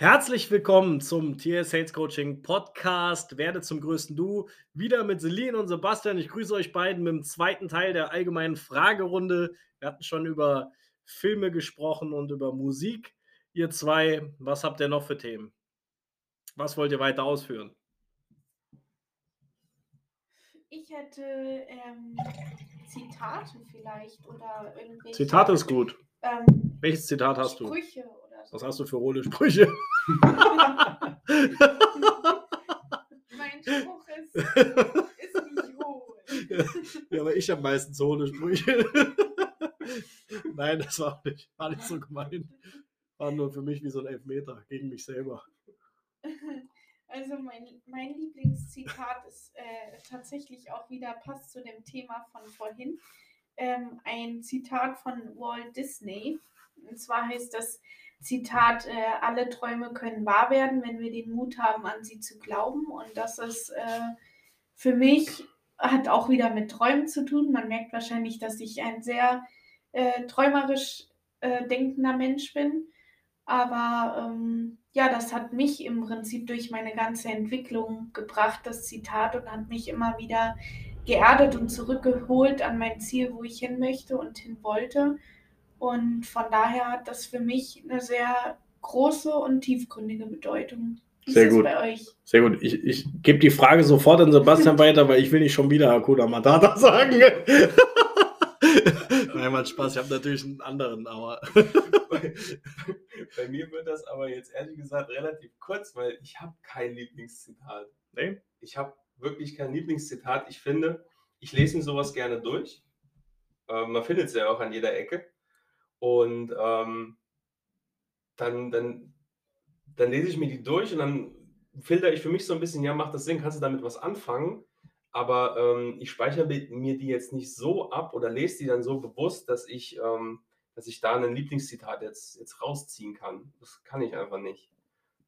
Herzlich willkommen zum TS Sales Coaching Podcast. Werde zum größten Du. Wieder mit Celine und Sebastian. Ich grüße euch beiden mit dem zweiten Teil der allgemeinen Fragerunde. Wir hatten schon über Filme gesprochen und über Musik. Ihr zwei, was habt ihr noch für Themen? Was wollt ihr weiter ausführen? Ich hätte ähm, Zitate vielleicht oder irgendwelche. Zitate ist gut. Ähm, Welches Zitat hast du? Sprüche oder so. Was hast du für hohle Sprüche? mein Spruch ist, ist nicht hohl. ja, aber ich habe meistens hohle Sprüche. Nein, das war nicht, war nicht so gemeint. War nur für mich wie so ein Elfmeter gegen mich selber. Also mein, mein Lieblingszitat ist äh, tatsächlich auch wieder, passt zu dem Thema von vorhin, ähm, ein Zitat von Walt Disney. Und zwar heißt das Zitat, äh, alle Träume können wahr werden, wenn wir den Mut haben, an sie zu glauben. Und das ist äh, für mich, hat auch wieder mit Träumen zu tun. Man merkt wahrscheinlich, dass ich ein sehr äh, träumerisch äh, denkender Mensch bin. Aber ähm, ja, das hat mich im Prinzip durch meine ganze Entwicklung gebracht, das Zitat, und hat mich immer wieder geerdet und zurückgeholt an mein Ziel, wo ich hin möchte und hin wollte. Und von daher hat das für mich eine sehr große und tiefgründige Bedeutung. Wie Sehr ist das gut. bei euch? Sehr gut. Ich, ich gebe die Frage sofort an Sebastian weiter, weil ich will nicht schon wieder Hakuna Matata sagen. Nein, mal Spaß. Ich habe natürlich einen anderen, aber bei, bei mir wird das aber jetzt ehrlich gesagt relativ kurz, weil ich habe kein Lieblingszitat. nee? Ich habe wirklich kein Lieblingszitat. Ich finde, ich lese mir sowas gerne durch. Äh, man findet es ja auch an jeder Ecke. Und ähm, dann, dann, dann lese ich mir die durch und dann filter ich für mich so ein bisschen, ja, macht das Sinn, kannst du damit was anfangen? Aber ähm, ich speichere mi- mir die jetzt nicht so ab oder lese die dann so bewusst, dass ich, ähm, dass ich da ein Lieblingszitat jetzt, jetzt rausziehen kann. Das kann ich einfach nicht.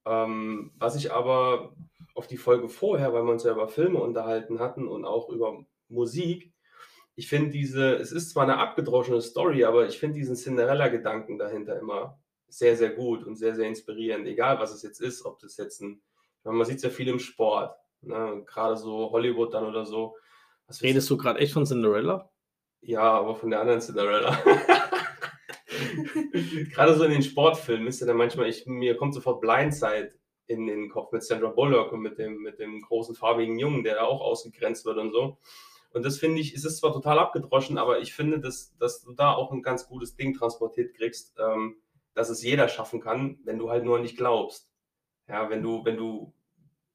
Ähm, was ich aber auf die Folge vorher, weil wir uns ja über Filme unterhalten hatten und auch über Musik, ich finde diese, es ist zwar eine abgedroschene Story, aber ich finde diesen Cinderella-Gedanken dahinter immer sehr, sehr gut und sehr, sehr inspirierend, egal was es jetzt ist, ob das jetzt ein, ich meine, man sieht es ja viel im Sport, ne? gerade so Hollywood dann oder so. Was Redest du gerade echt von Cinderella? ja, aber von der anderen Cinderella. Gerade so in den Sportfilmen ist ja dann manchmal, ich, mir kommt sofort Blindside in den Kopf mit Sandra Bullock und mit dem, mit dem großen farbigen Jungen, der da auch ausgegrenzt wird und so. Und das finde ich, es ist zwar total abgedroschen, aber ich finde, dass, dass du da auch ein ganz gutes Ding transportiert kriegst, ähm, dass es jeder schaffen kann, wenn du halt nur nicht glaubst. Ja, wenn du, wenn du,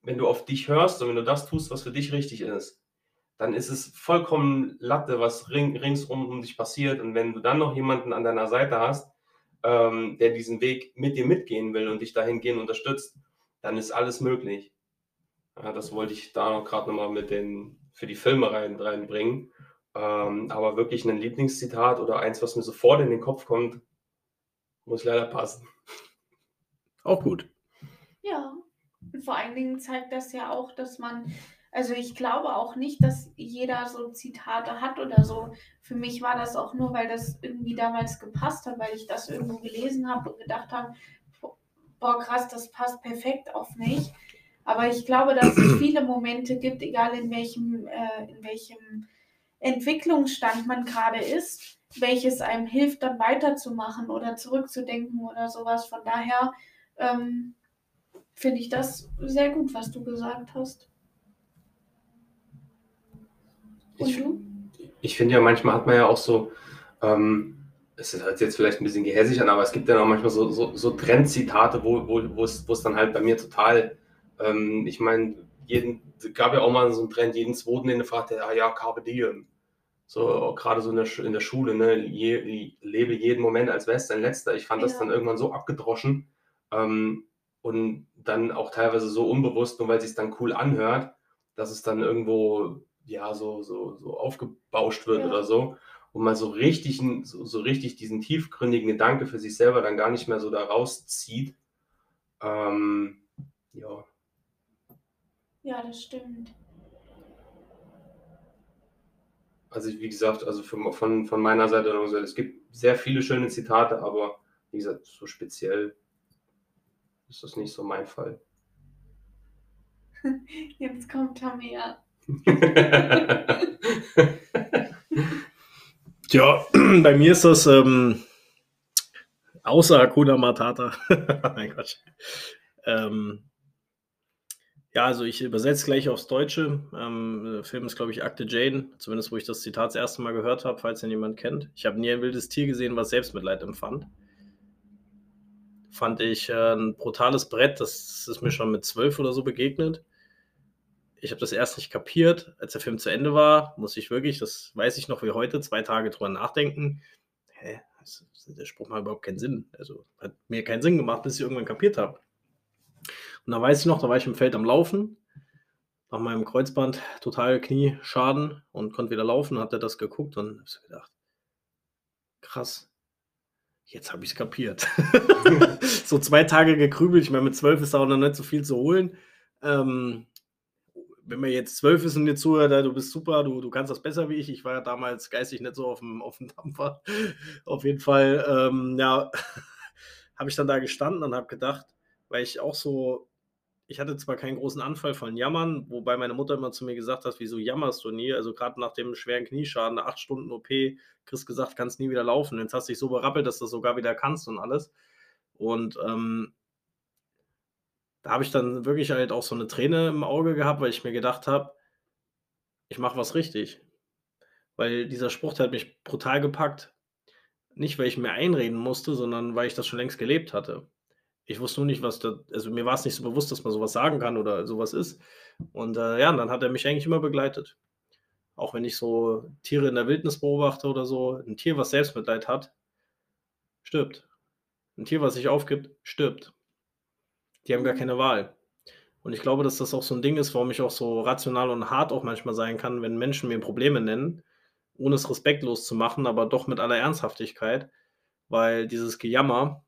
wenn du auf dich hörst und wenn du das tust, was für dich richtig ist dann ist es vollkommen Latte, was ring, ringsum um dich passiert. Und wenn du dann noch jemanden an deiner Seite hast, ähm, der diesen Weg mit dir mitgehen will und dich dahingehend unterstützt, dann ist alles möglich. Ja, das wollte ich da noch gerade nochmal mit den für die Filme rein, reinbringen. Ähm, aber wirklich ein Lieblingszitat oder eins, was mir sofort in den Kopf kommt, muss leider passen. Auch gut. Ja, und vor allen Dingen zeigt das ja auch, dass man, also ich glaube auch nicht, dass jeder so Zitate hat oder so. Für mich war das auch nur, weil das irgendwie damals gepasst hat, weil ich das irgendwo gelesen habe und gedacht habe, boah krass, das passt perfekt auf mich. Aber ich glaube, dass es viele Momente gibt, egal in welchem, äh, in welchem Entwicklungsstand man gerade ist, welches einem hilft, dann weiterzumachen oder zurückzudenken oder sowas. Von daher ähm, finde ich das sehr gut, was du gesagt hast. Und Ich, du? ich finde ja, manchmal hat man ja auch so, ähm, es hört jetzt vielleicht ein bisschen gehässig an, aber es gibt dann auch manchmal so, so, so Trendzitate, wo, es, wo es dann halt bei mir total, ähm, ich meine, jeden, es gab ja auch mal so einen Trend, jeden zweiten, den du fragst, ja, ja, Carpe Diem. So, gerade so in der, in der Schule, ne, je, lebe jeden Moment, als wäre es dein letzter. Ich fand das Ja. dann irgendwann so abgedroschen ähm, und dann auch teilweise so unbewusst, nur weil es sich dann cool anhört, dass es dann irgendwo ja so, so, so aufgebauscht wird Ja. oder so und man so richtig, so, so richtig diesen tiefgründigen Gedanke für sich selber dann gar nicht mehr so da rauszieht. Ähm, ja, Ja, das stimmt. also wie gesagt, also von, von, von meiner Seite, also es gibt sehr viele schöne Zitate, aber wie gesagt, so speziell ist das nicht so mein Fall. Jetzt kommt Tamea. Ja, bei mir ist das ähm, außer Hakuna Matata. mein Gott. Ähm, ja, also ich übersetze gleich aufs Deutsche. Ähm, Film ist, glaube ich, Akte Jane, zumindest wo ich das Zitat das erste Mal gehört habe, falls ihn jemand kennt. Ich habe nie ein wildes Tier gesehen, was Selbstmitleid empfand. Fand ich äh, ein brutales Brett, das ist mir schon mit zwölf oder so begegnet. Ich habe das erst nicht kapiert. Als der Film zu Ende war, muss ich wirklich, das weiß ich noch wie heute, zwei Tage drüber nachdenken. Hä? Der Spruch macht überhaupt keinen Sinn. Also hat mir keinen Sinn gemacht, bis ich irgendwann kapiert habe. Und da weiß ich noch, da war ich im Feld am Laufen, nach meinem Kreuzband total Knieschaden und konnte wieder laufen, hat er das geguckt und habe so gedacht, krass, jetzt habe ich es kapiert. so zwei Tage gekrübelt, ich meine, mit zwölf ist da auch noch nicht so viel zu holen. Ähm, wenn man jetzt zwölf ist und dir zuhört, du bist super, du, du kannst das besser wie ich. Ich war ja damals geistig nicht so auf dem, auf dem Dampfer. auf jeden Fall, ähm, ja, habe ich dann da gestanden und habe gedacht, weil ich auch so, ich hatte zwar keinen großen Anfall von Jammern, wobei meine Mutter immer zu mir gesagt hat, wieso jammerst du nie? Also gerade nach dem schweren Knieschaden, acht Stunden OP, Chris gesagt, kannst nie wieder laufen. Jetzt hast du dich so berappelt, dass du das sogar wieder kannst und alles. Und ähm, da habe ich dann wirklich halt auch so eine Träne im Auge gehabt, weil ich mir gedacht habe, ich mache was richtig. Weil dieser Spruch, der hat mich brutal gepackt. Nicht, weil ich mir einreden musste, sondern weil ich das schon längst gelebt hatte. Ich wusste nur nicht, was da, also mir war es nicht so bewusst, dass man sowas sagen kann oder sowas ist. Und äh, ja, und dann hat er mich eigentlich immer begleitet. Auch wenn ich so Tiere in der Wildnis beobachte oder so, ein Tier, was Selbstmitleid hat, stirbt. Ein Tier, was sich aufgibt, stirbt. Die haben gar mhm. keine Wahl. Und ich glaube, dass das auch so ein Ding ist, warum ich auch so rational und hart auch manchmal sein kann, wenn Menschen mir Probleme nennen, ohne es respektlos zu machen, aber doch mit aller Ernsthaftigkeit, weil dieses Gejammer,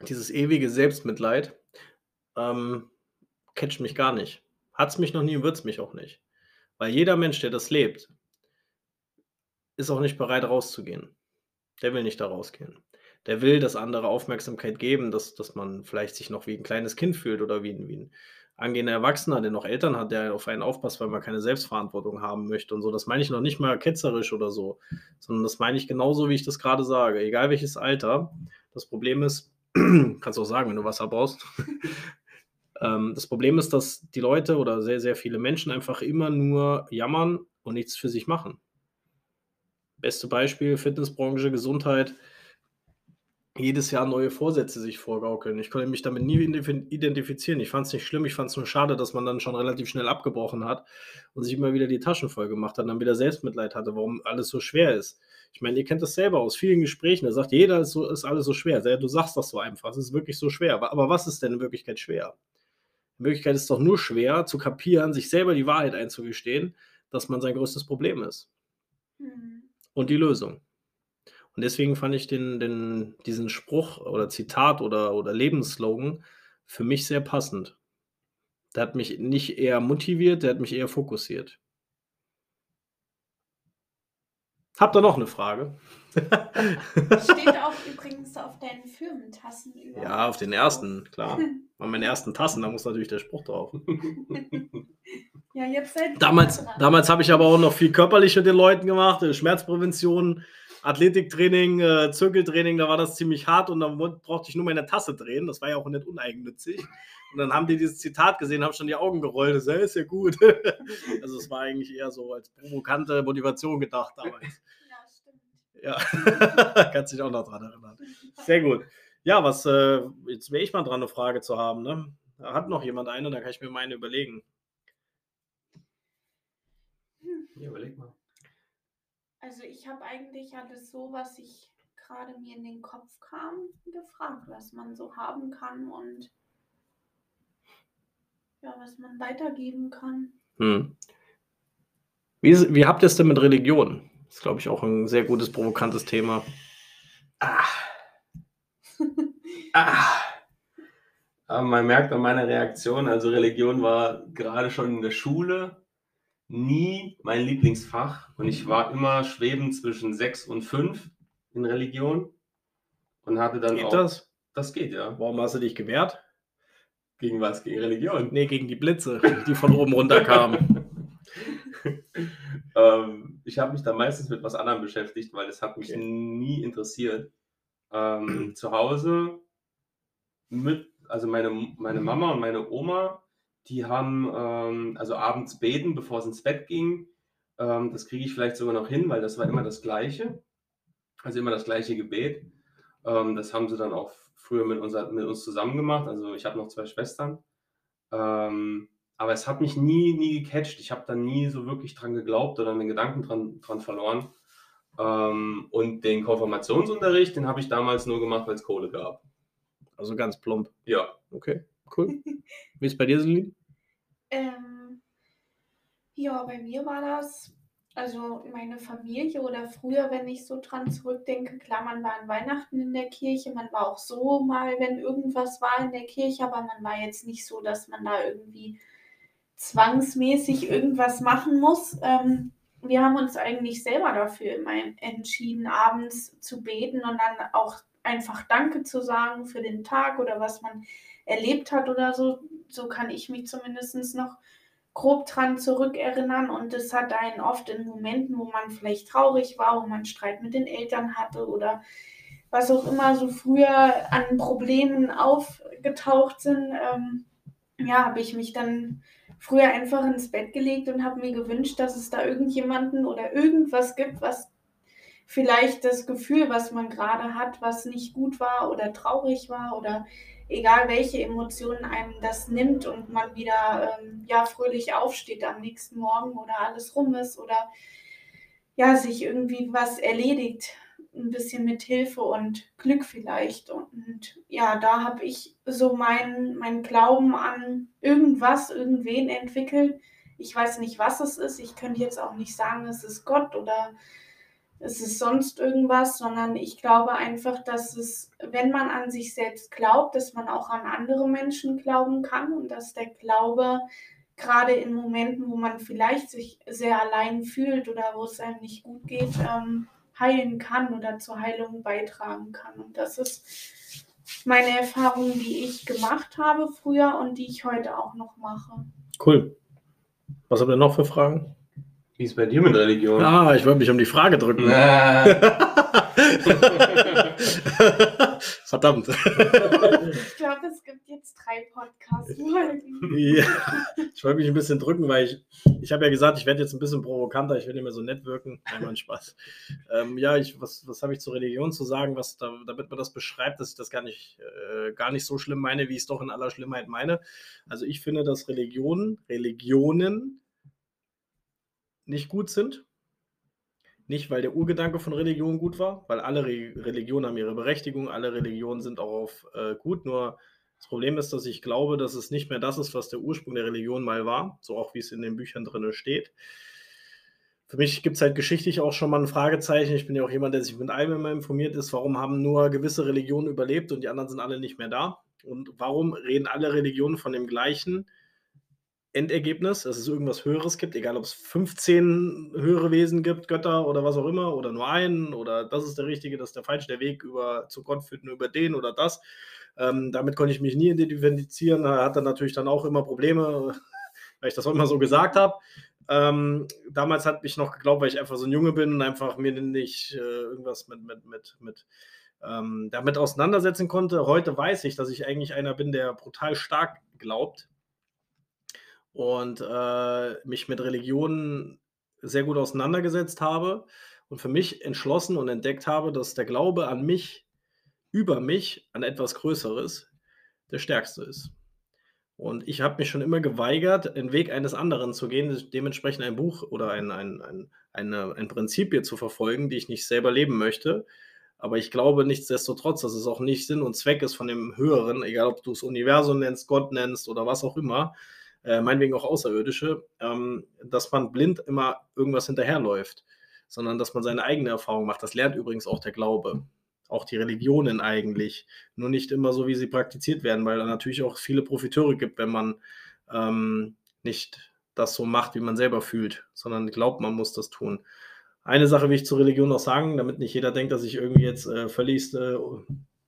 dieses ewige Selbstmitleid, ähm, catcht mich gar nicht. Hat es mich noch nie und wird es mich auch nicht. Weil jeder Mensch, der das lebt, ist auch nicht bereit rauszugehen. Der will nicht da rausgehen der will, dass andere Aufmerksamkeit geben, dass, dass man vielleicht sich noch wie ein kleines Kind fühlt oder wie wie ein angehender Erwachsener, der noch Eltern hat, der auf einen aufpasst, weil man keine Selbstverantwortung haben möchte und so. Das meine ich noch nicht mal ketzerisch oder so, sondern das meine ich genauso, wie ich das gerade sage. Egal welches Alter. Das Problem ist, kannst du auch sagen, wenn du Wasser brauchst. ähm, das Problem ist, dass die Leute oder sehr, sehr viele Menschen einfach immer nur jammern und nichts für sich machen. Beste Beispiel: Fitnessbranche, Gesundheit jedes Jahr neue Vorsätze sich vorgaukeln. Ich konnte mich damit nie identifizieren. Ich fand es nicht schlimm, ich fand es nur schade, dass man dann schon relativ schnell abgebrochen hat und sich immer wieder die Taschen voll gemacht hat und dann wieder Selbstmitleid hatte, warum alles so schwer ist. Ich meine, ihr kennt das selber aus vielen Gesprächen, da sagt jeder, ist, so, ist alles so schwer. Du sagst das so einfach, es ist wirklich so schwer. Aber, aber was ist denn in Wirklichkeit schwer? In Wirklichkeit ist es doch nur schwer zu kapieren, sich selber die Wahrheit einzugestehen, dass man sein größtes Problem ist. Mhm. Und die Lösung. Und deswegen fand ich den, den, diesen Spruch oder Zitat oder, oder Lebensslogan für mich sehr passend. Der hat mich nicht eher motiviert, der hat mich eher fokussiert. Habt ihr noch eine Frage? Steht auch übrigens auf deinen Firmentassen über. Ja, auf den ersten, klar. An meinen ersten Tassen, da muss natürlich der Spruch drauf. ja, jetzt seid Damals, damals habe ich aber auch noch viel körperlich mit den Leuten gemacht, äh, Schmerzprävention, Athletiktraining, äh, Zirkeltraining, da war das ziemlich hart und dann brauchte ich nur meine Tasse drehen. Das war ja auch nicht uneigennützig. Und dann haben die dieses Zitat gesehen, haben schon die Augen gerollt. Das ist ja gut. also es war eigentlich eher so als provokante Motivation gedacht damals. Ja, stimmt. Ja, kannst dich auch noch dran erinnern. Sehr gut. Ja, was, äh, jetzt wäre ich mal dran, eine Frage zu haben. Ne? Hat noch jemand eine, dann kann ich mir meine überlegen. Ja, überleg mal. Also ich habe eigentlich alles so, was ich gerade mir in den Kopf kam, gefragt, was man so haben kann und ja, was man weitergeben kann. Hm. Wie, wie habt ihr es denn mit Religion? Das ist, glaube ich, auch ein sehr gutes, provokantes Thema. Ah. ah. Aber man merkt an meiner Reaktion, also Religion war gerade schon in der Schule nie mein Lieblingsfach und ich war immer schwebend zwischen sechs und fünf in Religion und hatte dann geht auch. das? Das geht, ja. Warum hast du dich gewehrt? Gegen was? Gegen Religion? Nee, gegen die Blitze, die von oben runter kamen. ähm, ich habe mich da meistens mit was anderem beschäftigt, weil es hat mich Okay. nie interessiert. Ähm, zu Hause mit, also meine, meine Mama und meine Oma, die haben ähm, also abends beten, bevor es ins Bett ging. Ähm, das kriege ich vielleicht sogar noch hin, weil das war immer das Gleiche. Also immer das gleiche Gebet. Ähm, das haben sie dann auch früher mit, unser, mit uns zusammen gemacht. Also ich habe noch zwei Schwestern. Ähm, aber es hat mich nie, nie gecatcht. Ich habe da nie so wirklich dran geglaubt oder einen Gedanken dran, dran verloren. Ähm, und den Konfirmationsunterricht, den habe ich damals nur gemacht, weil es Kohle gab. Also ganz plump. Ja. Okay, cool. Wie ist bei dir, Celine? Ähm, ja, bei mir war das, also meine Familie oder früher, wenn ich so dran zurückdenke, klar, man war an Weihnachten in der Kirche, man war auch so mal, wenn irgendwas war in der Kirche, aber man war jetzt nicht so, dass man da irgendwie zwangsmäßig irgendwas machen muss. Ähm, wir haben uns eigentlich selber dafür immer entschieden, abends zu beten und dann auch einfach Danke zu sagen für den Tag oder was man erlebt hat oder so. So kann ich mich zumindest noch grob dran zurückerinnern und es hat einen oft in Momenten, wo man vielleicht traurig war, wo man Streit mit den Eltern hatte oder was auch immer so früher an Problemen aufgetaucht sind, ähm, ja, habe ich mich dann früher einfach ins Bett gelegt und habe mir gewünscht, dass es da irgendjemanden oder irgendwas gibt, was vielleicht das Gefühl, was man gerade hat, was nicht gut war oder traurig war oder egal welche Emotionen einem das nimmt und man wieder ähm, ja fröhlich aufsteht am nächsten Morgen oder alles rum ist oder ja sich irgendwie was erledigt, ein bisschen mit Hilfe und Glück vielleicht und, und ja, da habe ich so meinen mein Glauben an irgendwas, irgendwen entwickelt. Ich weiß nicht, was es ist. Ich könnte jetzt auch nicht sagen, es ist Gott oder es ist sonst irgendwas, sondern ich glaube einfach, dass es, wenn man an sich selbst glaubt, dass man auch an andere Menschen glauben kann und dass der Glaube gerade in Momenten, wo man vielleicht sich sehr allein fühlt oder wo es einem nicht gut geht, ähm, heilen kann oder zur Heilung beitragen kann. Und das ist meine Erfahrung, die ich gemacht habe früher und die ich heute auch noch mache. Cool. Was habt ihr noch für Fragen? Wie ist bei dir mit Religion? Ah, ich wollte mich um die Frage drücken. Na, Verdammt. Ich glaube, es gibt jetzt drei Podcast-Folgen. Ja, ich wollte mich ein bisschen drücken, weil ich, ich habe ja gesagt, ich werde jetzt ein bisschen provokanter, ich will nicht mehr so nett wirken. Nein, mein Spaß. Ähm, ja, ich, was, was habe ich zur Religion zu sagen, was da, damit man das beschreibt, dass ich das gar nicht, äh, gar nicht so schlimm meine, wie ich es doch in aller Schlimmheit meine. Also ich finde, dass Religionen, Religionen nicht gut sind. Nicht, weil der Urgedanke von Religion gut war, weil alle Re Religionen haben ihre Berechtigung, alle Religionen sind auch auf äh, gut, nur das Problem ist, dass ich glaube, dass es nicht mehr das ist, was der Ursprung der Religion mal war, so auch wie es in den Büchern drin steht. Für mich gibt es halt geschichtlich auch schon mal ein Fragezeichen. Ich bin ja auch jemand, der sich mit allem immer informiert ist. Warum haben nur gewisse Religionen überlebt und die anderen sind alle nicht mehr da? Und warum reden alle Religionen von dem gleichen Endergebnis, dass es irgendwas Höheres gibt, egal ob es 15 höhere Wesen gibt, Götter oder was auch immer, oder nur einen, oder das ist der richtige, das ist der falsche, der Weg über, zu Gott führt nur über den oder das. Ähm, damit konnte ich mich nie identifizieren. Er hat dann natürlich dann auch immer Probleme, weil ich das auch immer so gesagt habe. Ähm, damals hat mich noch geglaubt, weil ich einfach so ein Junge bin und einfach mir nicht äh, irgendwas mit, mit, mit, mit ähm, damit auseinandersetzen konnte. Heute weiß ich, dass ich eigentlich einer bin, der brutal stark glaubt und äh, mich mit Religionen sehr gut auseinandergesetzt habe und für mich entschlossen und entdeckt habe, dass der Glaube an mich, über mich, an etwas Größeres, der stärkste ist. Und ich habe mich schon immer geweigert, den Weg eines anderen zu gehen, dementsprechend ein Buch oder ein, ein, ein, eine, ein Prinzip hier zu verfolgen, die ich nicht selber leben möchte. Aber ich glaube nichtsdestotrotz, dass es auch nicht Sinn und Zweck ist von dem Höheren, egal ob du es Universum nennst, Gott nennst oder was auch immer, äh, meinetwegen auch Außerirdische, ähm, dass man blind immer irgendwas hinterherläuft, sondern dass man seine eigene Erfahrung macht. Das lernt übrigens auch der Glaube. Auch die Religionen eigentlich. Nur nicht immer so, wie sie praktiziert werden, weil da natürlich auch viele Profiteure gibt, wenn man ähm, nicht das so macht, wie man selber fühlt, sondern glaubt, man muss das tun. Eine Sache will ich zur Religion noch sagen, damit nicht jeder denkt, dass ich irgendwie jetzt äh, völlig äh,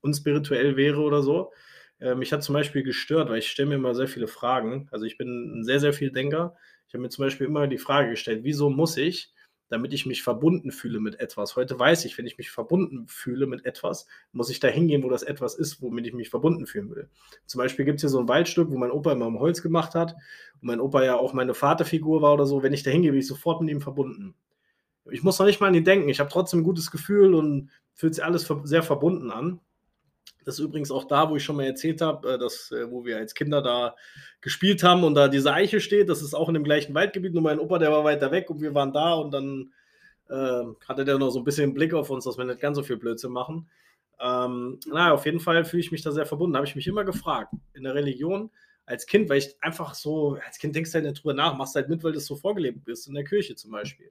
unspirituell wäre oder so. Äh, mich hat zum Beispiel gestört, weil ich stelle mir immer sehr viele Fragen. Also ich bin ein sehr, sehr viel Denker. Ich habe mir zum Beispiel immer die Frage gestellt, wieso muss ich, damit ich mich verbunden fühle mit etwas? Heute weiß ich, wenn ich mich verbunden fühle mit etwas, muss ich da hingehen, wo das etwas ist, womit ich mich verbunden fühlen will. Zum Beispiel gibt es hier so ein Waldstück, wo mein Opa immer im Holz gemacht hat und mein Opa ja auch meine Vaterfigur war oder so. Wenn ich da hingehe, bin ich sofort mit ihm verbunden. Ich muss noch nicht mal an ihn denken. Ich habe trotzdem ein gutes Gefühl und fühlt sich alles sehr verbunden an. Das ist übrigens auch da, wo ich schon mal erzählt habe, äh, dass, äh, wo wir als Kinder da gespielt haben und da diese Eiche steht. Das ist auch in dem gleichen Waldgebiet. Nur mein Opa, der war weiter weg und wir waren da und dann äh, hatte der noch so ein bisschen Blick auf uns, dass wir nicht ganz so viel Blödsinn machen. Ähm, naja, auf jeden Fall fühle ich mich da sehr verbunden. Habe ich mich immer gefragt, in der Religion als Kind, weil ich einfach so, als Kind denkst du halt nicht drüber nach, machst halt mit, weil du so vorgelebt bist, in der Kirche zum Beispiel.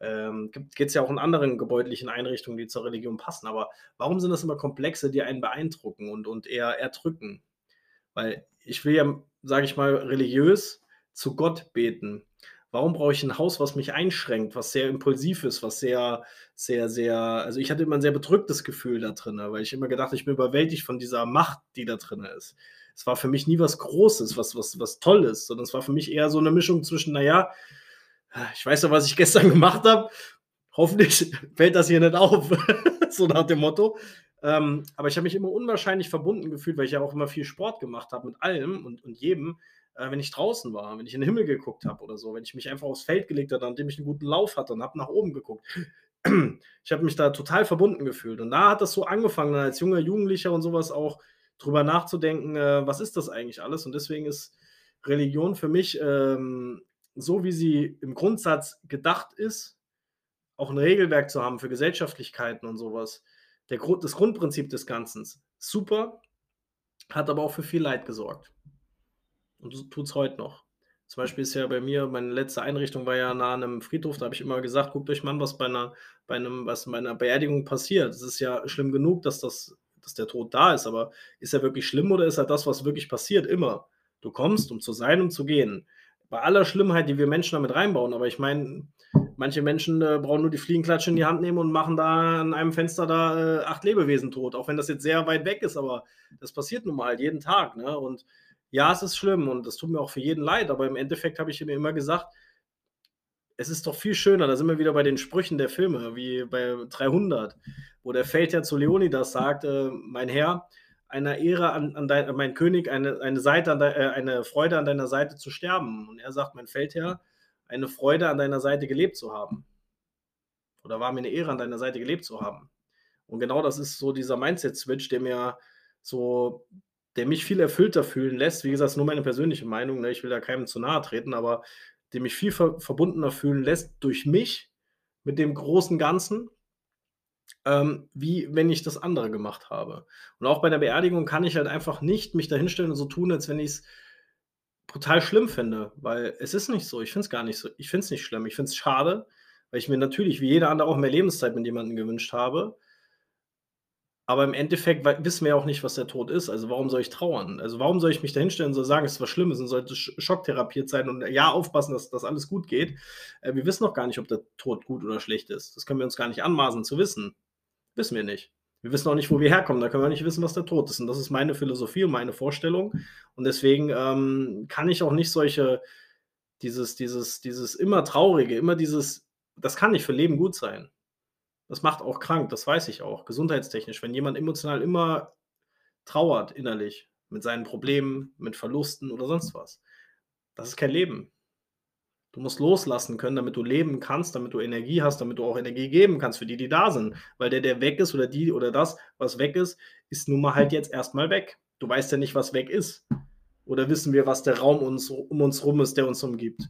Ähm, Geht es ja auch in anderen gebäudlichen Einrichtungen, die zur Religion passen. Aber warum sind das immer Komplexe, die einen beeindrucken und, und eher erdrücken? Weil ich will ja, sage ich mal, religiös zu Gott beten. Warum brauche ich ein Haus, was mich einschränkt, was sehr impulsiv ist, was sehr, sehr, sehr, also ich hatte immer ein sehr bedrücktes Gefühl da drin, weil ich immer gedacht, ich bin überwältigt von dieser Macht, die da drin ist. Es war für mich nie was Großes, was, was, was Tolles, sondern es war für mich eher so eine Mischung zwischen, naja, ich weiß ja, was ich gestern gemacht habe. Hoffentlich fällt das hier nicht auf, so nach dem Motto. Ähm, aber ich habe mich immer unwahrscheinlich verbunden gefühlt, weil ich ja auch immer viel Sport gemacht habe mit allem und, und jedem, äh, wenn ich draußen war, wenn ich in den Himmel geguckt habe oder so, wenn ich mich einfach aufs Feld gelegt habe, nachdem ich einen guten Lauf hatte und habe nach oben geguckt. Ich habe mich da total verbunden gefühlt. Und da hat das so angefangen, als junger Jugendlicher und sowas auch drüber nachzudenken, äh, was ist das eigentlich alles? Und deswegen ist Religion für mich ähm, so wie sie im Grundsatz gedacht ist, auch ein Regelwerk zu haben für Gesellschaftlichkeiten und sowas. Der Grund, das Grundprinzip des Ganzen. Super, hat aber auch für viel Leid gesorgt. Und so tut es heute noch. Zum Beispiel ist ja bei mir, meine letzte Einrichtung war ja nah an einem Friedhof, da habe ich immer gesagt, guckt euch mal an, was bei einer, bei einem, was bei einer Beerdigung passiert. Es ist ja schlimm genug, dass das, dass der Tod da ist, aber ist er wirklich schlimm oder ist er das, was wirklich passiert? Immer. Du kommst, um zu sein, um zu gehen bei aller Schlimmheit, die wir Menschen damit reinbauen. Aber ich meine, manche Menschen äh, brauchen nur die Fliegenklatsche in die Hand nehmen und machen da an einem Fenster da äh, acht Lebewesen tot. Auch wenn das jetzt sehr weit weg ist, aber das passiert nun mal halt jeden Tag. Ne? Und ja, es ist schlimm und es tut mir auch für jeden leid, aber im Endeffekt habe ich mir immer gesagt, es ist doch viel schöner, da sind wir wieder bei den Sprüchen der Filme, wie bei 300, wo der Feldherr zu Leonidas sagt, äh, mein Herr, einer Ehre an, an dein, mein König, eine, eine, Seite de, äh, eine Freude an deiner Seite zu sterben. Und er sagt, mein Feldherr, eine Freude an deiner Seite gelebt zu haben. Oder war mir eine Ehre, an deiner Seite gelebt zu haben. Und genau das ist so dieser Mindset-Switch, der mir so, der mich viel erfüllter fühlen lässt. Wie gesagt, nur meine persönliche Meinung, ne? ich will da keinem zu nahe treten, aber der mich viel ver verbundener fühlen lässt durch mich mit dem großen Ganzen ähm, wie wenn ich das andere gemacht habe. Und auch bei der Beerdigung kann ich halt einfach nicht mich da hinstellen und so tun, als wenn ich es brutal schlimm finde, weil es ist nicht so. Ich finde es gar nicht so. Ich finde es nicht schlimm. Ich finde es schade, weil ich mir natürlich wie jeder andere auch mehr Lebenszeit mit jemandem gewünscht habe. Aber im Endeffekt wissen wir auch nicht, was der Tod ist. Also warum soll ich trauern? Also warum soll ich mich da hinstellen und so sagen, es ist was Schlimmes und sollte schocktherapiert sein und ja, aufpassen, dass das alles gut geht. Äh, wir wissen noch gar nicht, ob der Tod gut oder schlecht ist. Das können wir uns gar nicht anmaßen zu wissen. Wissen wir nicht. Wir wissen auch nicht, wo wir herkommen. Da können wir nicht wissen, was der Tod ist. Und das ist meine Philosophie und meine Vorstellung. Und deswegen ähm, kann ich auch nicht solche, dieses, dieses, dieses immer Traurige, immer dieses, das kann nicht für Leben gut sein. Das macht auch krank, das weiß ich auch, gesundheitstechnisch. Wenn jemand emotional immer trauert innerlich mit seinen Problemen, mit Verlusten oder sonst was, das ist kein Leben. Du musst loslassen können, damit du leben kannst, damit du Energie hast, damit du auch Energie geben kannst für die, die da sind. Weil der, der weg ist oder die oder das, was weg ist, ist nun mal halt jetzt erstmal weg. Du weißt ja nicht, was weg ist. Oder wissen wir, was der Raum uns, um uns rum ist, der uns umgibt?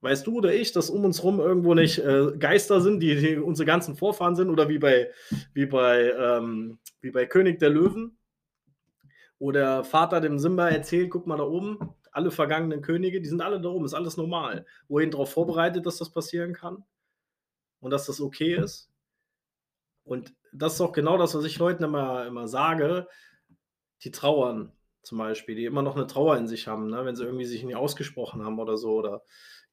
Weißt du oder ich, dass um uns rum irgendwo nicht äh, Geister sind, die, die, unsere ganzen Vorfahren sind? Oder wie bei, wie bei, ähm, wie bei König der Löwen? Wo der Vater dem Simba erzählt, guck mal da oben, alle vergangenen Könige, die sind alle da oben, ist alles normal. Wohin darauf vorbereitet, dass das passieren kann und dass das okay ist. Und das ist auch genau das, was ich Leuten immer, immer sage, die trauern zum Beispiel, die immer noch eine Trauer in sich haben, ne? wenn sie irgendwie sich nie ausgesprochen haben oder so oder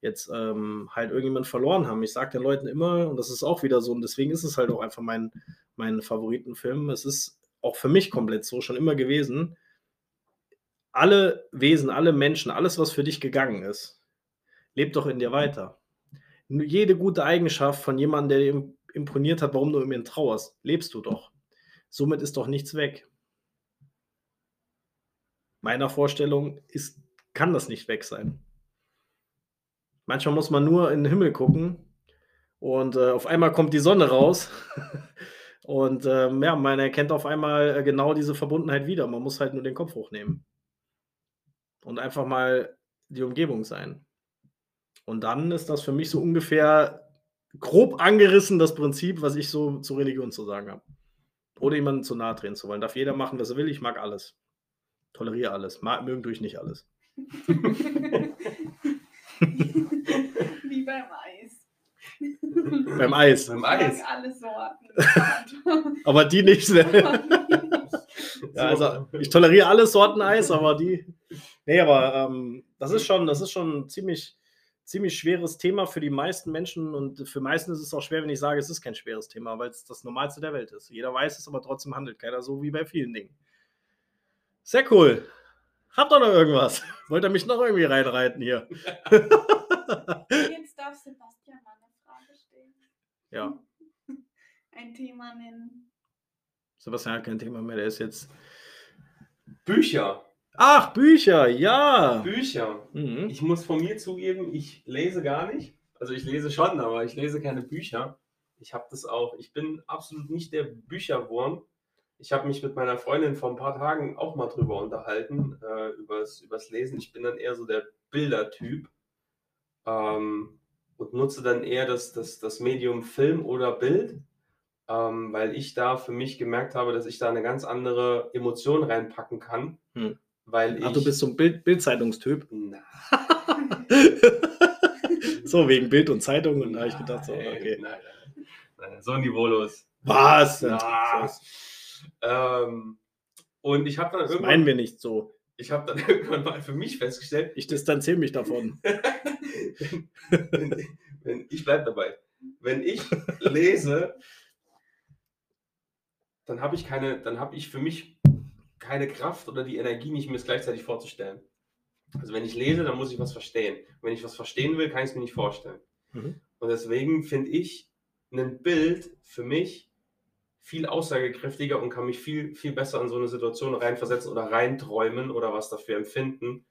jetzt ähm, halt irgendjemand verloren haben. Ich sage den Leuten immer, und das ist auch wieder so, und deswegen ist es halt auch einfach mein, mein Favoritenfilm, es ist auch für mich komplett so schon immer gewesen, alle Wesen, alle Menschen, alles, was für dich gegangen ist, lebt doch in dir weiter. Jede gute Eigenschaft von jemandem, der dir imponiert hat, warum du um ihn trauerst, lebst du doch. Somit ist doch nichts weg. Meiner Vorstellung ist, kann das nicht weg sein. Manchmal muss man nur in den Himmel gucken und äh, auf einmal kommt die Sonne raus. und ähm, ja, man erkennt auf einmal äh, genau diese Verbundenheit wieder. Man muss halt nur den Kopf hochnehmen. Und einfach mal die Umgebung sein. Und dann ist das für mich so ungefähr grob angerissen, das Prinzip, was ich so zur Religion zu sagen habe. Oder jemanden zu nahe drehen zu wollen. Darf jeder machen, was er will. Ich mag alles. Toleriere alles. Mag, mögen durch nicht alles. Wie beim Eis. Beim Eis. Beim Ich mag Eis. alle Sorten. Aber die nicht. Ja, So. also ich toleriere alle Sorten Eis, aber die. Nee, aber ähm, das ist schon, das ist schon ein ziemlich, ziemlich schweres Thema für die meisten Menschen und für meisten ist es auch schwer, wenn ich sage, es ist kein schweres Thema, weil es das Normalste der Welt ist. Jeder weiß es, aber trotzdem handelt keiner so wie bei vielen Dingen. Sehr cool. Habt ihr noch irgendwas? Wollt ihr mich noch irgendwie reinreiten hier? Jetzt darf Sebastian mal eine Frage stellen. ja, Ein Thema nennen. Sebastian hat kein Thema mehr, der ist jetzt. Bücher. Ach, Bücher, ja. Bücher. Mhm. Ich muss von mir zugeben, ich lese gar nicht. Also ich lese schon, aber ich lese keine Bücher. Ich habe das auch. Ich bin absolut nicht der Bücherwurm. Ich habe mich mit meiner Freundin vor ein paar Tagen auch mal drüber unterhalten, äh, übers, übers Lesen. Ich bin dann eher so der Bildertyp ähm, und nutze dann eher das, das, das Medium Film oder Bild, ähm, weil ich da für mich gemerkt habe, dass ich da eine ganz andere Emotion reinpacken kann. Hm. Weil ich. Ach, du bist so ein Bild Bildzeitungstyp. Na, so, wegen Bild und Zeitung. Und da habe ich gedacht, so, Nein, okay. Nein, nein, nein, so niveaulos. Was? Na. Das, Ähm, und ich habe dann das irgendwann, meinen wir nicht so. ich habe dann irgendwann mal für mich festgestellt, Ich distanziere mich davon. wenn, wenn, ich bleibe dabei. Wenn ich lese, dann habe ich keine, dann habe ich für mich keine Kraft oder die Energie, nicht mir es gleichzeitig vorzustellen. Also wenn ich lese, dann muss ich was verstehen. Wenn ich was verstehen will, kann ich es mir nicht vorstellen. Mhm. Und deswegen finde ich ein Bild für mich viel aussagekräftiger und kann mich viel, viel besser in so eine Situation reinversetzen oder reinträumen oder was dafür empfinden,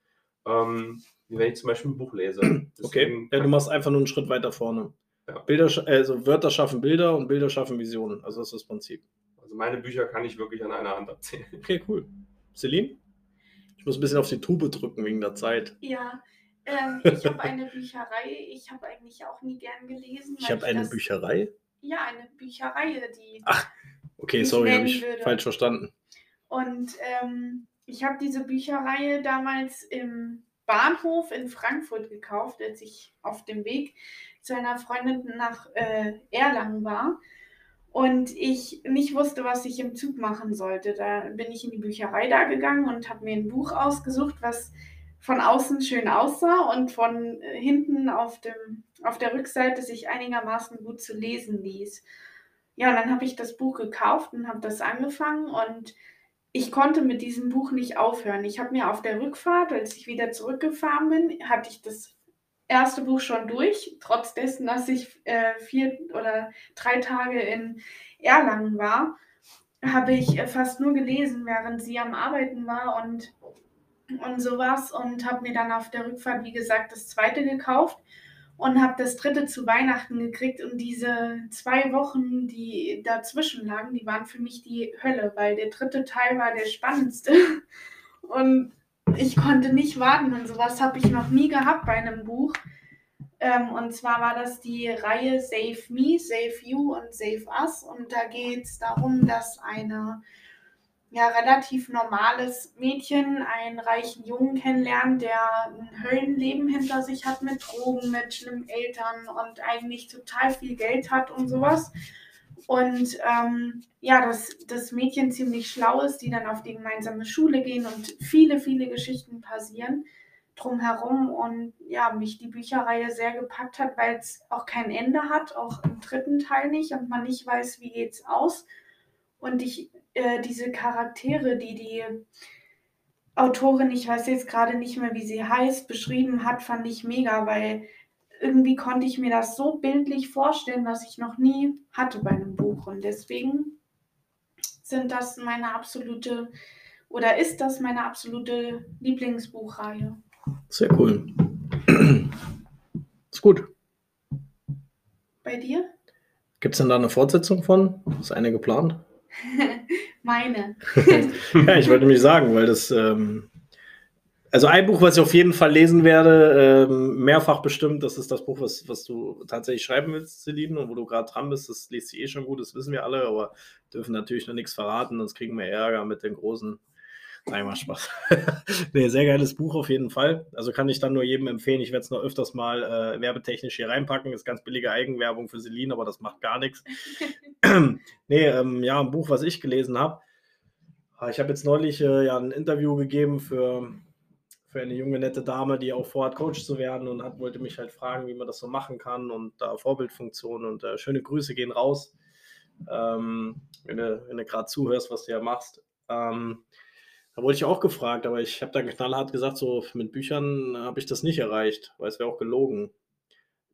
ähm, wie wenn ich zum Beispiel ein Buch lese. Okay. Deswegen Ja, du machst einfach nur einen Schritt weiter vorne. Ja. Bilder, also Wörter schaffen Bilder und Bilder schaffen Visionen. Also das ist das Prinzip. Also meine Bücher kann ich wirklich an einer Hand abzählen. Okay, cool. Celine? Ich muss ein bisschen auf die Tube drücken wegen der Zeit. Ja, ähm, ich habe eine Bücherei. Ich habe eigentlich auch nie gern gelesen. Ich habe eine das- Bücherei. Ja, eine Bücherei, die. Okay, sorry, habe ich würde. falsch verstanden. Und ähm, ich habe diese Bücherei damals im Bahnhof in Frankfurt gekauft, als ich auf dem Weg zu einer Freundin nach äh, Erlangen war. Und ich nicht wusste, was ich im Zug machen sollte. Da bin ich in die Bücherei da gegangen und habe mir ein Buch ausgesucht, was von außen schön aussah und von äh, hinten auf, dem, auf der Rückseite sich einigermaßen gut zu lesen ließ. Ja, dann habe ich das Buch gekauft und habe das angefangen und ich konnte mit diesem Buch nicht aufhören. Ich habe mir auf der Rückfahrt, als ich wieder zurückgefahren bin, hatte ich das erste Buch schon durch, trotz dessen, dass ich äh, vier oder drei Tage in Erlangen war, habe ich äh, fast nur gelesen, während sie am Arbeiten war und, und sowas und habe mir dann auf der Rückfahrt, wie gesagt, das zweite gekauft und habe das dritte zu Weihnachten gekriegt und diese zwei Wochen, die dazwischen lagen, die waren für mich die Hölle, weil der dritte Teil war der spannendste und ich konnte nicht warten und sowas habe ich noch nie gehabt bei einem Buch. Ähm, und zwar war das die Reihe Save Me, Save You und Save Us und da geht es darum, dass eine ja, relativ normales Mädchen einen reichen Jungen kennenlernt, der ein Höllenleben hinter sich hat mit Drogen, mit schlimmen Eltern und eigentlich total viel Geld hat und sowas. Und ähm, ja, dass das Mädchen ziemlich schlau ist, die dann auf die gemeinsame Schule gehen und viele, viele Geschichten passieren drumherum und ja, mich die Bücherreihe sehr gepackt hat, weil es auch kein Ende hat, auch im dritten Teil nicht und man nicht weiß, wie geht's aus. Und ich äh, diese Charaktere, die die Autorin, ich weiß jetzt gerade nicht mehr, wie sie heißt, beschrieben hat, fand ich mega, weil irgendwie konnte ich mir das so bildlich vorstellen, was ich noch nie hatte bei einem Buch. Und deswegen sind das meine absolute oder ist das meine absolute Lieblingsbuchreihe. Sehr cool. Ist gut. Bei dir? Gibt es denn da eine Fortsetzung von? Ist eine geplant? Meine. ja, ich wollte nämlich sagen, weil das, ähm, also ein Buch, was ich auf jeden Fall lesen werde, ähm, mehrfach bestimmt, das ist das Buch, was, was du tatsächlich schreiben willst, Celine, und wo du gerade dran bist, das liest sie eh schon gut, das wissen wir alle, aber dürfen natürlich noch nichts verraten, sonst kriegen wir Ärger mit den großen Nein, mal Spaß. nee, sehr geiles Buch auf jeden Fall. Also kann ich dann nur jedem empfehlen. Ich werde es noch öfters mal äh, werbetechnisch hier reinpacken. Ist ganz billige Eigenwerbung für Celine, aber das macht gar nichts. nee, ähm, ja, ein Buch, was ich gelesen habe. Ah, ich habe jetzt neulich äh, ja ein Interview gegeben für, für eine junge, nette Dame, die auch vorhat, Coach zu werden und hat, wollte mich halt fragen, wie man das so machen kann und da Vorbildfunktion und äh, schöne Grüße gehen raus. Ähm, wenn du, wenn du gerade zuhörst, was du ja machst. Ähm, da wurde ich auch gefragt, aber ich habe dann knallhart gesagt, so mit Büchern habe ich das nicht erreicht, weil es wäre auch gelogen.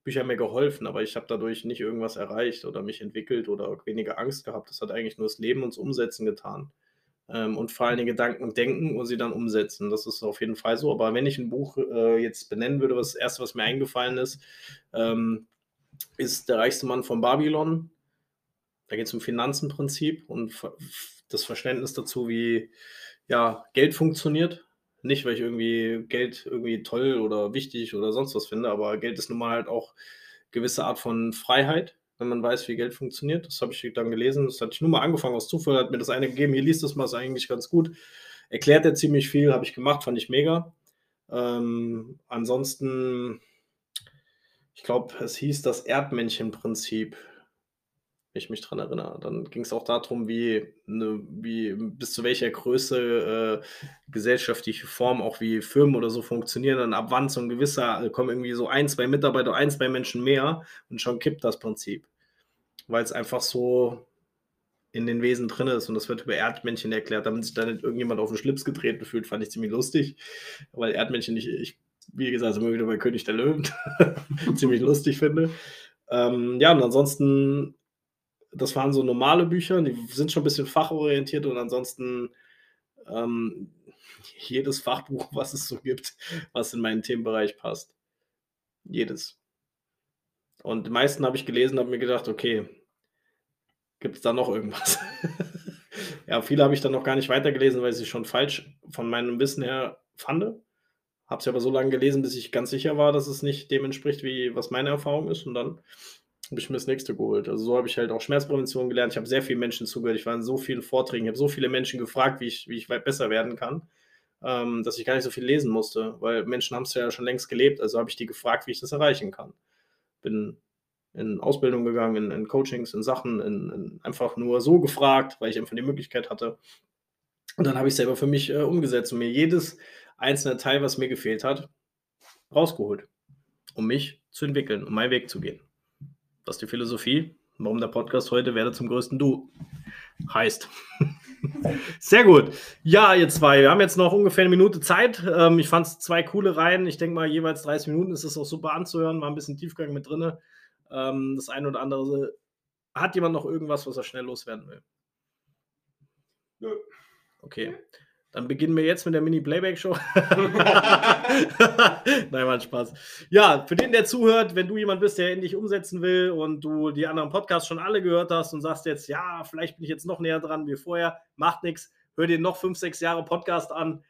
Bücher haben mir geholfen, aber ich habe dadurch nicht irgendwas erreicht oder mich entwickelt oder weniger Angst gehabt. Das hat eigentlich nur das Leben und das Umsetzen getan. Ähm, und vor allen Dingen Gedanken denken und sie dann umsetzen. Das ist auf jeden Fall so. Aber wenn ich ein Buch äh, jetzt benennen würde, was das erste, was mir eingefallen ist, ähm, ist Der reichste Mann von Babylon. Da geht es um Finanzenprinzip und das Verständnis dazu, wie ja, Geld funktioniert. Nicht, weil ich irgendwie Geld irgendwie toll oder wichtig oder sonst was finde, aber Geld ist nun mal halt auch gewisse Art von Freiheit, wenn man weiß, wie Geld funktioniert. Das habe ich dann gelesen. Das hatte ich nur mal angefangen aus Zufall, hat mir das eine gegeben. Hier liest das mal, ist eigentlich ganz gut. Erklärt er ziemlich viel, habe ich gemacht, fand ich mega. Ähm, ansonsten, ich glaube, es hieß das Erdmännchen-Prinzip ich mich dran erinnere. Dann ging es auch darum, wie, ne, wie bis zu welcher Größe äh, gesellschaftliche Formen, auch wie Firmen oder so funktionieren. Dann ab wann so ein gewisser, äh, kommen irgendwie so ein, zwei Mitarbeiter, ein, zwei Menschen mehr und schon kippt das Prinzip. Weil es einfach so in den Wesen drin ist und das wird über Erdmännchen erklärt, damit sich da nicht irgendjemand auf den Schlips getreten fühlt, fand ich ziemlich lustig, weil Erdmännchen nicht, ich, wie gesagt, immer wieder bei König der Löwen ziemlich lustig finde. Ähm, ja, und ansonsten das waren so normale Bücher, die sind schon ein bisschen fachorientiert und ansonsten ähm, jedes Fachbuch, was es so gibt, was in meinen Themenbereich passt. Jedes. Und die meisten habe ich gelesen, habe mir gedacht, okay, gibt es da noch irgendwas? ja, viele habe ich dann noch gar nicht weitergelesen, weil ich sie schon falsch von meinem Wissen her fand. Habe sie aber so lange gelesen, bis ich ganz sicher war, dass es nicht dem entspricht, wie was meine Erfahrung ist. Und dann habe ich mir das nächste geholt. Also so habe ich halt auch Schmerzprävention gelernt. Ich habe sehr vielen Menschen zugehört. Ich war in so vielen Vorträgen. Ich habe so viele Menschen gefragt, wie ich, wie ich besser werden kann, ähm, dass ich gar nicht so viel lesen musste, weil Menschen haben es ja schon längst gelebt. Also habe ich die gefragt, wie ich das erreichen kann. Bin in Ausbildung gegangen, in, in Coachings, in Sachen, in, in einfach nur so gefragt, weil ich einfach die Möglichkeit hatte. Und dann habe ich selber für mich äh, umgesetzt und mir jedes einzelne Teil, was mir gefehlt hat, rausgeholt, um mich zu entwickeln, um meinen Weg zu gehen. Das ist die Philosophie, warum der Podcast heute werde zum größten Du heißt. Sehr gut. Ja, ihr zwei, wir haben jetzt noch ungefähr eine Minute Zeit. Ähm, ich fand es zwei coole Reihen. Ich denke mal, jeweils 30 Minuten ist es auch super anzuhören. War ein bisschen Tiefgang mit drin. Ähm, das eine oder andere. Hat jemand noch irgendwas, was er schnell loswerden will? Nö. Okay. Dann beginnen wir jetzt mit der Mini-Playback-Show. Nein, mal Spaß. Ja, für den, der zuhört, wenn du jemand bist, der endlich umsetzen will und du die anderen Podcasts schon alle gehört hast und sagst jetzt, ja, vielleicht bin ich jetzt noch näher dran wie vorher, macht nichts, hör dir noch fünf, sechs Jahre Podcast an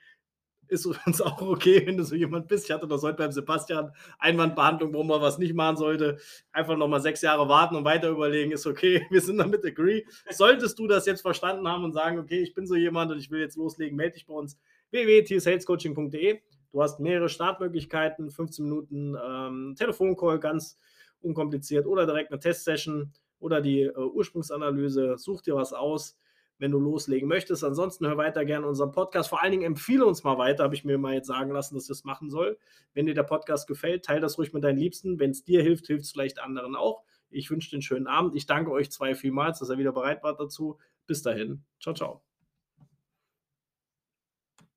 ist uns auch okay, wenn du so jemand bist. Ich hatte das heute beim Sebastian Einwandbehandlung, wo man was nicht machen sollte. Einfach nochmal sechs Jahre warten und weiter überlegen, ist okay. Wir sind damit agree. Solltest du das jetzt verstanden haben und sagen, okay, ich bin so jemand und ich will jetzt loslegen, melde dich bei uns www.tsalescoaching.de. Du hast mehrere Startmöglichkeiten, 15 Minuten ähm, Telefoncall, ganz unkompliziert oder direkt eine Testsession oder die äh, Ursprungsanalyse. Such dir was aus wenn du loslegen möchtest. Ansonsten hör weiter gerne unseren Podcast. Vor allen Dingen empfehle uns mal weiter, habe ich mir mal jetzt sagen lassen, dass ich das machen soll. Wenn dir der Podcast gefällt, teile das ruhig mit deinen Liebsten. Wenn es dir hilft, hilft es vielleicht anderen auch. Ich wünsche dir einen schönen Abend. Ich danke euch zwei vielmals, dass ihr wieder bereit wart dazu. Bis dahin. Ciao, ciao.